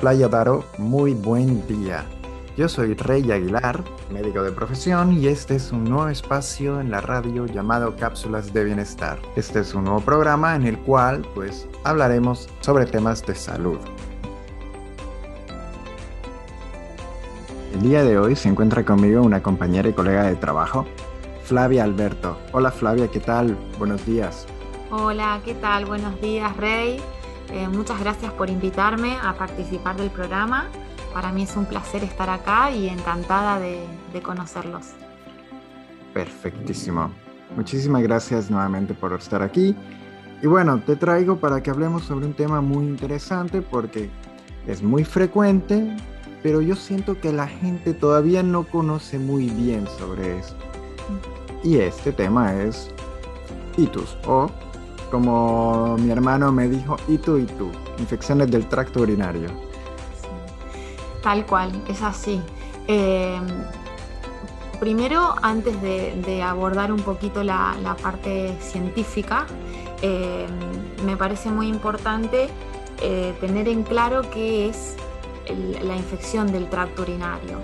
Playa Daro, muy buen día. Yo soy Rey Aguilar, médico de profesión, y este es un nuevo espacio en la radio llamado Cápsulas de Bienestar. Este es un nuevo programa en el cual pues hablaremos sobre temas de salud. El día de hoy se encuentra conmigo una compañera y colega de trabajo, Flavia Alberto. Hola Flavia, ¿qué tal? Buenos días. Hola, ¿qué tal? Buenos días, Rey. Eh, muchas gracias por invitarme a participar del programa. Para mí es un placer estar acá y encantada de, conocerlos. Perfectísimo. Muchísimas gracias nuevamente por estar aquí. Y bueno, te traigo para que hablemos sobre un tema muy interesante porque es muy frecuente, pero yo siento que la gente todavía no conoce muy bien sobre esto. Y este tema es itus o como mi hermano me dijo, y tú y tú, infecciones del tracto urinario. Tal cual, es así. Em, primero, antes de, abordar un poquito la, parte científica, em, me parece muy importante eh, tener en claro qué es la infección del tracto urinario.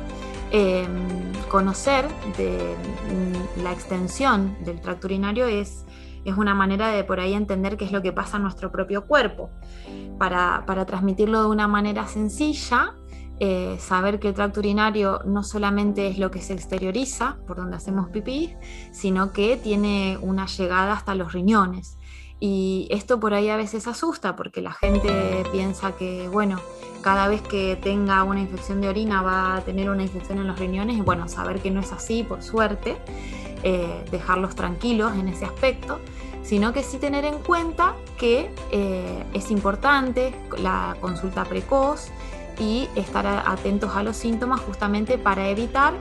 Em, conocer de, mm, la extensión del tracto urinario es es una manera de por ahí entender qué es lo que pasa en nuestro propio cuerpo. Para, transmitirlo de una manera sencilla, eh, saber que el tracto urinario no solamente es lo que se exterioriza por donde hacemos pipí, sino que tiene una llegada hasta los riñones. Y esto por ahí a veces asusta porque la gente piensa que, bueno, cada vez que tenga una infección de orina va a tener una infección en los riñones y bueno, saber que no es así, por suerte. Eh, dejarlos tranquilos en ese aspecto, sino que sí tener en cuenta que eh, es importante la consulta precoz y estar atentos a los síntomas justamente para evitar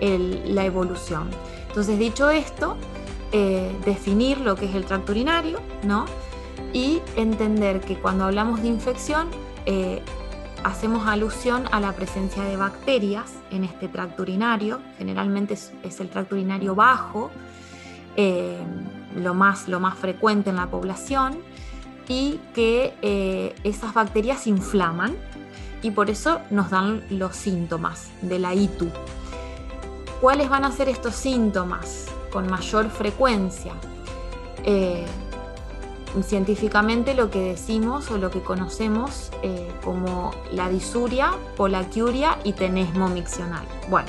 la evolución. Entonces, dicho esto, eh, definir lo que es el tracto urinario, ¿no? Y entender que cuando hablamos de infección, hacemos alusión a la presencia de bacterias en este tracto urinario, generalmente es, el tracto urinario bajo, eh, lo, más, lo más frecuente en la población, y que eh, esas bacterias inflaman y por eso nos dan los síntomas de la ITU. ¿Cuáles van a ser estos síntomas con mayor frecuencia? Eh, científicamente lo que decimos o lo que conocemos eh, como la disuria, polaquiuria y tenesmo miccional. Bueno,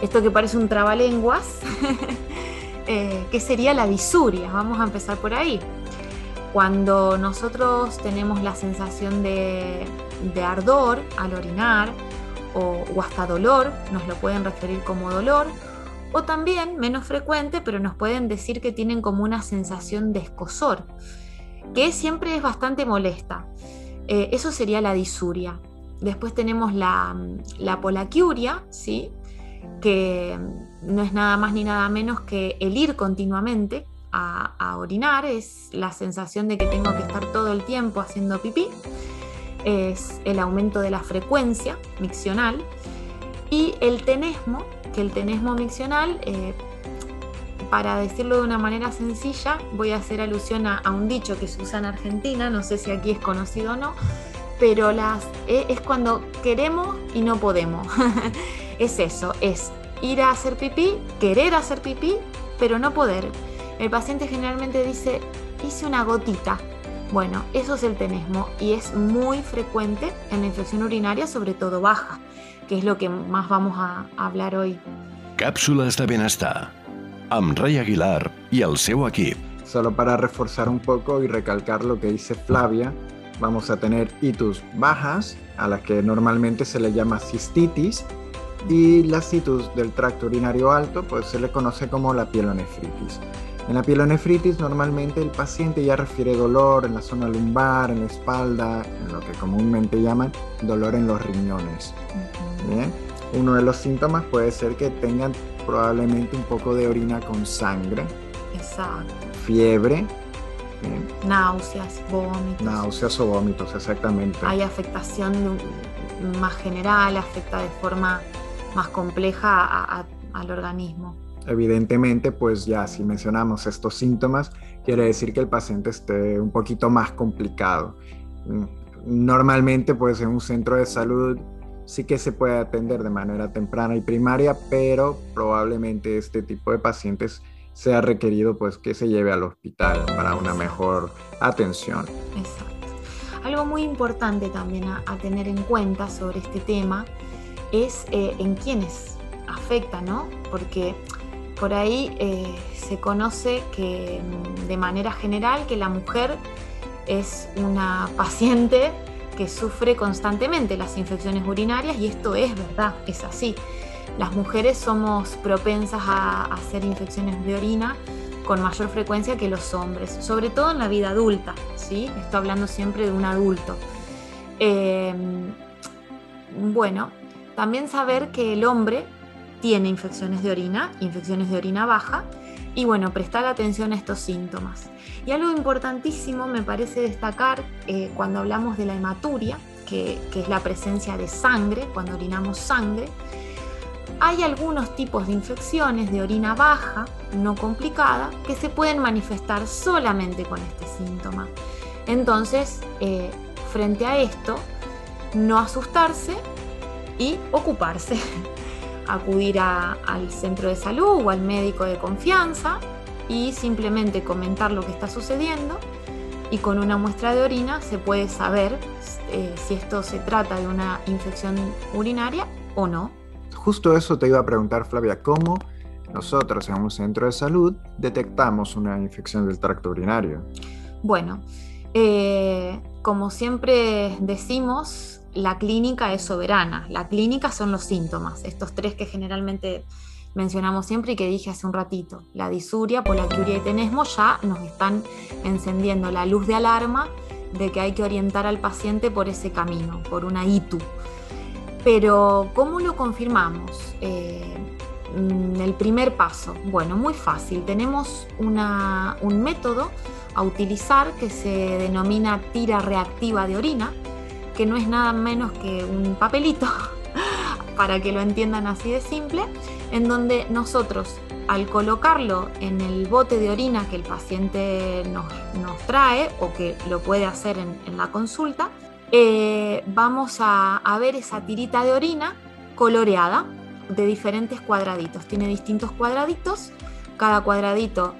esto que parece un trabalenguas, eh, ¿qué sería la disuria? Vamos a empezar por ahí. Cuando nosotros tenemos la sensación de, ardor al orinar o, o hasta dolor, nos lo pueden referir como dolor, o también, menos frecuente, pero nos pueden decir que tienen como una sensación de escosor, que siempre es bastante molesta. Eh, eso sería la disuria. Después tenemos la, la polaquiuria, ¿sí? que no es nada más ni nada menos que el ir continuamente a, a, orinar, es la sensación de que tengo que estar todo el tiempo haciendo pipí, es el aumento de la frecuencia miccional y el tenesmo, el tenesmo miccional, eh, para decirlo de una manera sencilla, voy a hacer alusión a, un dicho que se usa en Argentina, no sé si aquí es conocido o no, pero e, es cuando queremos y no podemos. es eso, es ir a hacer pipí, querer hacer pipí, pero no poder. El paciente generalmente dice, hice una gotita. Bueno, eso es el tenesmo y es muy frecuente en la infección urinaria, sobre todo baja que es lo que más vamos a hablar hoy. Cápsulas de bienestar amb Rey Aguilar y el seu equip. Solo para reforzar un poco y recalcar lo que dice Flavia, vamos a tener itus bajas, a las que normalmente se le llama cistitis, y las itus del tracto urinario alto, pues se le conoce como la pielonefritis. En la pielonefritis normalmente el paciente ya refiere dolor en la zona lumbar, en la espalda, en lo que comúnmente llaman dolor en los riñones. Uno de los síntomas puede ser que tengan probablemente un poco de orina con sangre. Exacto. Fiebre. Náuseas, vómitos. Náuseas o vómitos, exactamente. Hay afectación más general, afecta de forma más compleja al organismo. Evidentemente, pues ya si mencionamos estos síntomas, quiere decir que el paciente esté un poquito más complicado. normalmente pues en un centro de salud sí que se puede atender de manera temprana y primaria, pero probablemente este tipo de pacientes sea requerido pues que se lleve al hospital para una mejor atención. Exacto. Algo muy importante también a, tener en cuenta sobre este tema es eh, en quiénes afecta, ¿no? Porque por ahí eh, se conoce que mm, de manera general que la mujer es una paciente que sufre constantemente las infecciones urinarias y esto es verdad, es así. Las mujeres somos propensas a hacer infecciones de orina con mayor frecuencia que los hombres, sobre todo en la vida adulta, ¿sí? Estoy hablando siempre de un adulto. Em, bueno, también saber que el hombre tiene infecciones de orina, infecciones de orina baja, y bueno, prestar atención a estos síntomas. Y algo importantísimo me parece destacar eh, cuando hablamos de la hematuria, que, es la presencia de sangre, cuando orinamos sangre, hay algunos tipos de infecciones de orina baja, no complicada, que se pueden manifestar solamente con este síntoma. Entonces, eh, frente a esto, no asustarse y ocuparse. Acudir al centro de salud o al médico de confianza y simplemente comentar lo que está sucediendo y con una muestra de orina se puede saber eh, si esto se trata de una infección urinaria o no. Justo eso te iba a preguntar Flavia, ¿cómo nosotros en un centro de salud detectamos una infección del tracto urinario? Bueno, eh, como siempre decimos, la clínica es soberana. La clínica son los síntomas, estos tres que generalmente mencionamos siempre y que dije hace un ratito. La disuria, polaquiuria y tenesmo ya nos están encendiendo la luz de alarma de que hay que orientar al paciente por ese camino, por una ITU. Pero, ¿cómo lo confirmamos? Eh, mm, el primer paso, bueno, muy fácil. Tenemos un método a utilizar que se denomina tira reactiva de orina, que no es nada menos que un papelito, para que lo entiendan así de simple, en donde nosotros al colocarlo en el bote de orina que el paciente nos, trae o que lo puede hacer en, la consulta, eh, vamos a, ver esa tirita de orina coloreada de diferentes cuadraditos. Tiene distintos cuadraditos, cada cuadradito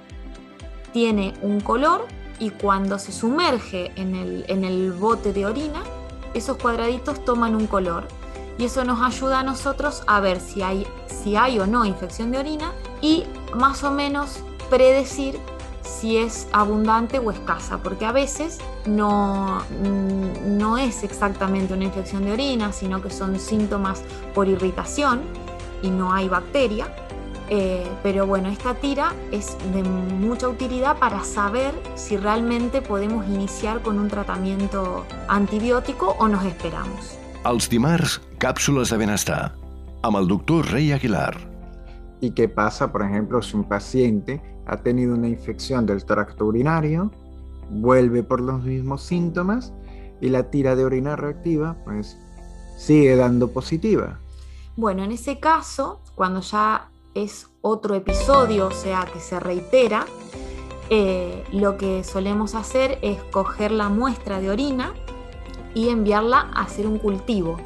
tiene un color y cuando se sumerge en el, en el bote de orina, esos cuadraditos toman un color y eso nos ayuda a nosotros a ver si hay, si hay o no infección de orina y más o menos predecir si es abundante o escasa, porque a veces no, mm, no es exactamente una infección de orina, sino que son síntomas por irritación y no hay bacteria. Eh, pero bueno, esta tira es de mucha utilidad para saber si realmente podemos iniciar con un tratamiento antibiótico o nos esperamos. Els dimarts, cápsulas de bienestar, amb el doctor Rey Aguilar. ¿Y qué pasa, por ejemplo, si un paciente ha tenido una infección del tracto urinario, vuelve por los mismos síntomas y la tira de orina reactiva pues sigue dando positiva? Bueno, en ese caso, cuando ya es otro episodio, o sea, que se reitera, eh, lo que solemos hacer es coger la muestra de orina y enviarla a hacer un cultivo.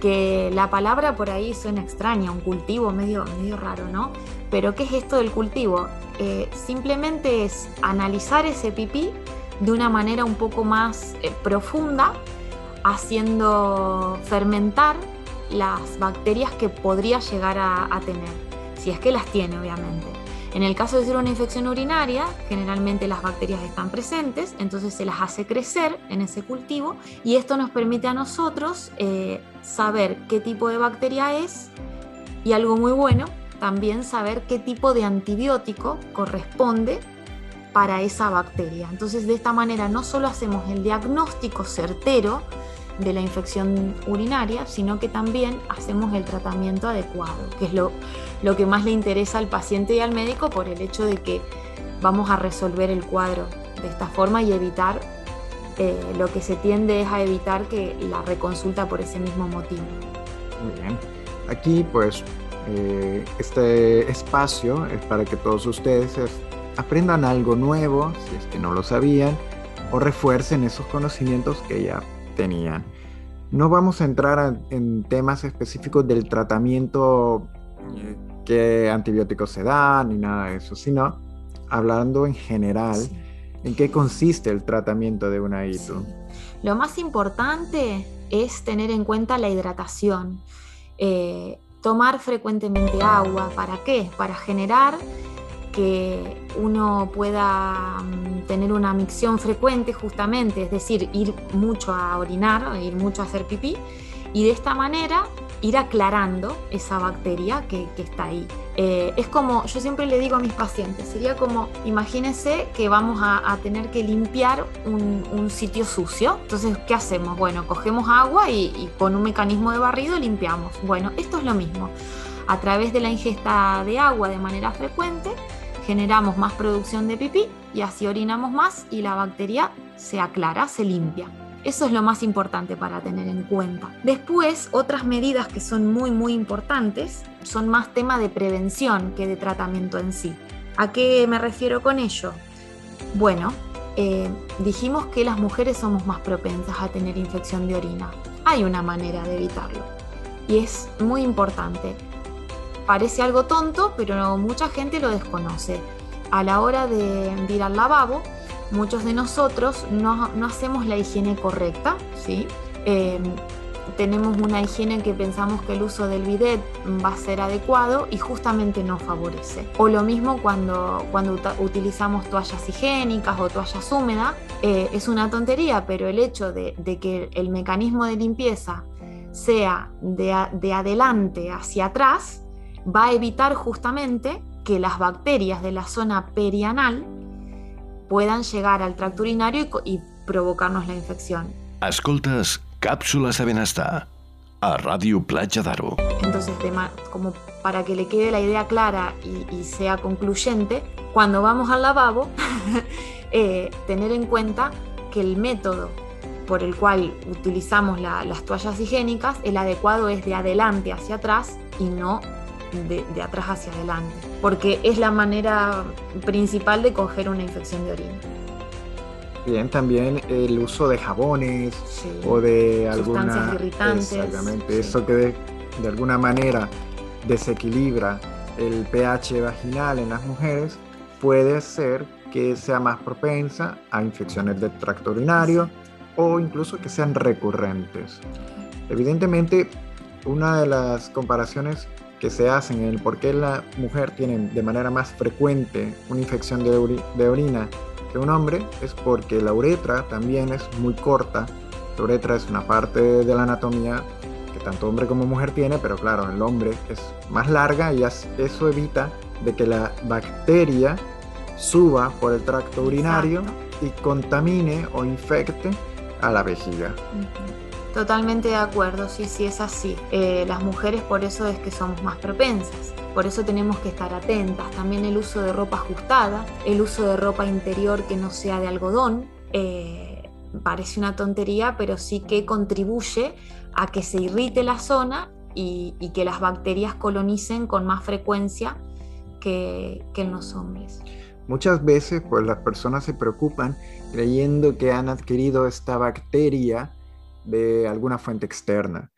Que la palabra por ahí suena extraña, un cultivo medio, medio raro, ¿no? Pero ¿qué es esto del cultivo? Eh, simplemente es analizar ese pipí de una manera un poco más eh, profunda, haciendo fermentar las bacterias que podría llegar a tener, si es que las tiene obviamente. En el caso de ser una infección urinaria, generalmente las bacterias están presentes, entonces se las hace crecer en ese cultivo y esto nos permite a nosotros eh, saber qué tipo de bacteria es y algo muy bueno, también saber qué tipo de antibiótico corresponde para esa bacteria. Entonces de esta manera no solo hacemos el diagnóstico certero, de la infección urinaria, sino que también hacemos el tratamiento adecuado, que es lo, lo que más le interesa al paciente y al médico por el hecho de que vamos a resolver el cuadro de esta forma y evitar, eh, lo que se tiende es a evitar que la reconsulta por ese mismo motivo. Muy bien. Aquí pues eh, este espacio es para que todos ustedes aprendan algo nuevo, si es que no lo sabían, o refuercen esos conocimientos que ya tenían. No vamos a entrar en temas específicos del tratamiento, eh, qué antibióticos se dan ni nada de eso, sino hablando en general en qué consiste el tratamiento de una ITU. Lo más importante es tener en cuenta la hidratación. Eh, tomar frecuentemente agua. ¿Para qué? Para generar que uno pueda mm, tener una micción frecuente justamente, es decir, ir mucho a orinar, ir mucho a hacer pipí, y de esta manera ir aclarando esa bacteria que, está ahí. Eh, es como, yo siempre le digo a mis pacientes, sería como, imagínense que vamos a, tener que limpiar un, sitio sucio. Entonces, ¿qué hacemos? Bueno, cogemos agua y, y con un mecanismo de barrido limpiamos. Bueno, esto es lo mismo. A través de la ingesta de agua de manera frecuente, generamos más producción de pipí y así orinamos más y la bacteria se aclara, se limpia. Eso es lo más importante para tener en cuenta. Después, otras medidas que son muy, muy importantes son más tema de prevención que de tratamiento en sí. ¿A qué me refiero con ello? Bueno, eh, dijimos que las mujeres somos más propensas a tener infección de orina. Hay una manera de evitarlo y es muy importante. Parece algo tonto, pero mucha gente lo desconoce. A la hora de ir al lavabo, muchos de nosotros no, hacemos la higiene correcta, ¿sí? Em, tenemos una higiene que pensamos que el uso del bidet va a ser adecuado y justamente no favorece. O lo mismo cuando, cuando utilizamos toallas higiénicas o toallas húmedas, eh, es una tontería, pero el hecho de, que el mecanismo de limpieza sea de, de adelante hacia atrás, va a evitar justamente que las bacterias de la zona perianal puedan llegar al tracto urinario y, provocarnos la infección. Cápsulas de a Radio Playa d'Aro. Entonces, como para que le quede la idea clara y, sea concluyente, cuando vamos al lavabo, eh, tener en cuenta que el método por el cual utilizamos las toallas higiénicas, el adecuado es de adelante hacia atrás y no de, atrás hacia adelante, porque es la manera principal de coger una infección de orina. Bien, también el uso de jabones o de alguna irritantes. Exactamente, eso que de, de, alguna manera desequilibra el pH vaginal en las mujeres puede ser que sea más propensa a infecciones del tracto urinario o incluso que sean recurrentes. Evidentemente, una de las comparaciones que se hacen en el por qué la mujer tiene de manera más frecuente una infección de, de orina que un hombre es porque la uretra también es muy corta. La uretra es una parte de la anatomía que tanto hombre como mujer tiene, pero claro, el hombre es más larga y eso evita de que la bacteria suba por el tracto urinario y contamine o infecte a la vejiga. Totalmente de acuerdo, sí, sí es así. Eh, las mujeres por eso es que somos más propensas. Por eso tenemos que estar atentas. También el uso de ropa ajustada, el uso de ropa interior que no sea de algodón. Eh, parece una tontería, pero sí que contribuye a que se irrite la zona y, que las bacterias colonicen con más frecuencia que, que en los hombres. Muchas veces pues las personas se preocupan creyendo que han adquirido esta bacteria de alguna fuente externa.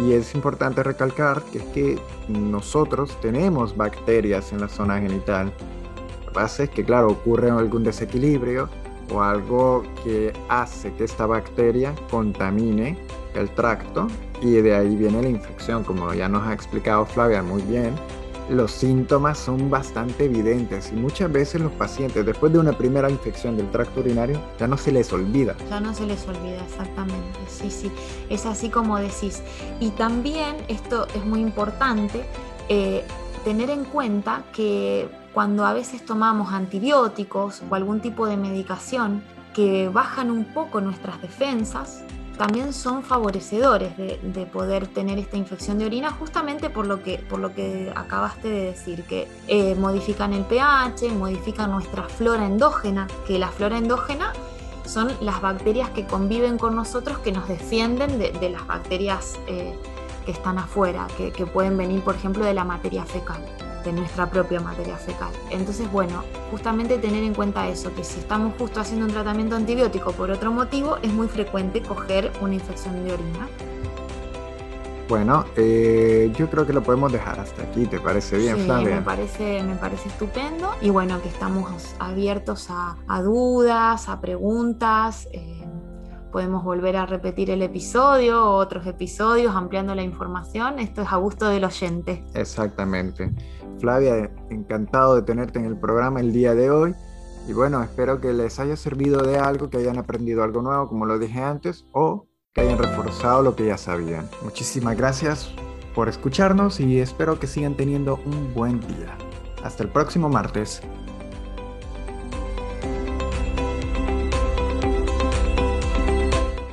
Y es importante recalcar que es que nosotros tenemos bacterias en la zona genital. Lo que pasa es que, claro, ocurre algún desequilibrio o algo que hace que esta bacteria contamine el tracto y de ahí viene la infección, como ya nos ha explicado Flavia muy bien los síntomas son bastante evidentes y muchas veces los pacientes después de una primera infección del tracto urinario ya no se les olvida. Ya no se les olvida, exactamente. Sí, sí, es así como decís. Y también esto es muy importante, eh, tener en cuenta que cuando a veces tomamos antibióticos o algún tipo de medicación que bajan un poco nuestras defensas, también son favorecedores de, poder tener esta infección de orina justamente por lo que, por lo que acabaste de decir, que eh, modifican el pH, modifican nuestra flora endógena, que la flora endógena son las bacterias que conviven con nosotros, que nos defienden de, las bacterias eh, que están afuera, que pueden venir, por ejemplo, de la materia fecal. De nuestra propia materia fecal. Entonces, bueno, justamente tener en cuenta eso, que si estamos justo haciendo un tratamiento antibiótico por otro motivo, es muy frecuente coger una infección de orina. Bueno, eh, yo creo que lo podemos dejar hasta aquí, ¿te parece bien, sí, Flavia? Me parece, me parece estupendo. Y bueno, que estamos abiertos a, dudas, a preguntas. Eh, podemos volver a repetir el episodio o otros episodios ampliando la información. Esto es a gusto del oyente. Exactamente. Flavia, encantado de tenerte en el programa el día de hoy. Y bueno, espero que les haya servido de algo, que hayan aprendido algo nuevo, como lo dije antes, o que hayan reforzado lo que ya sabían. Muchísimas gracias por escucharnos y espero que sigan teniendo un buen día. Hasta el próximo martes.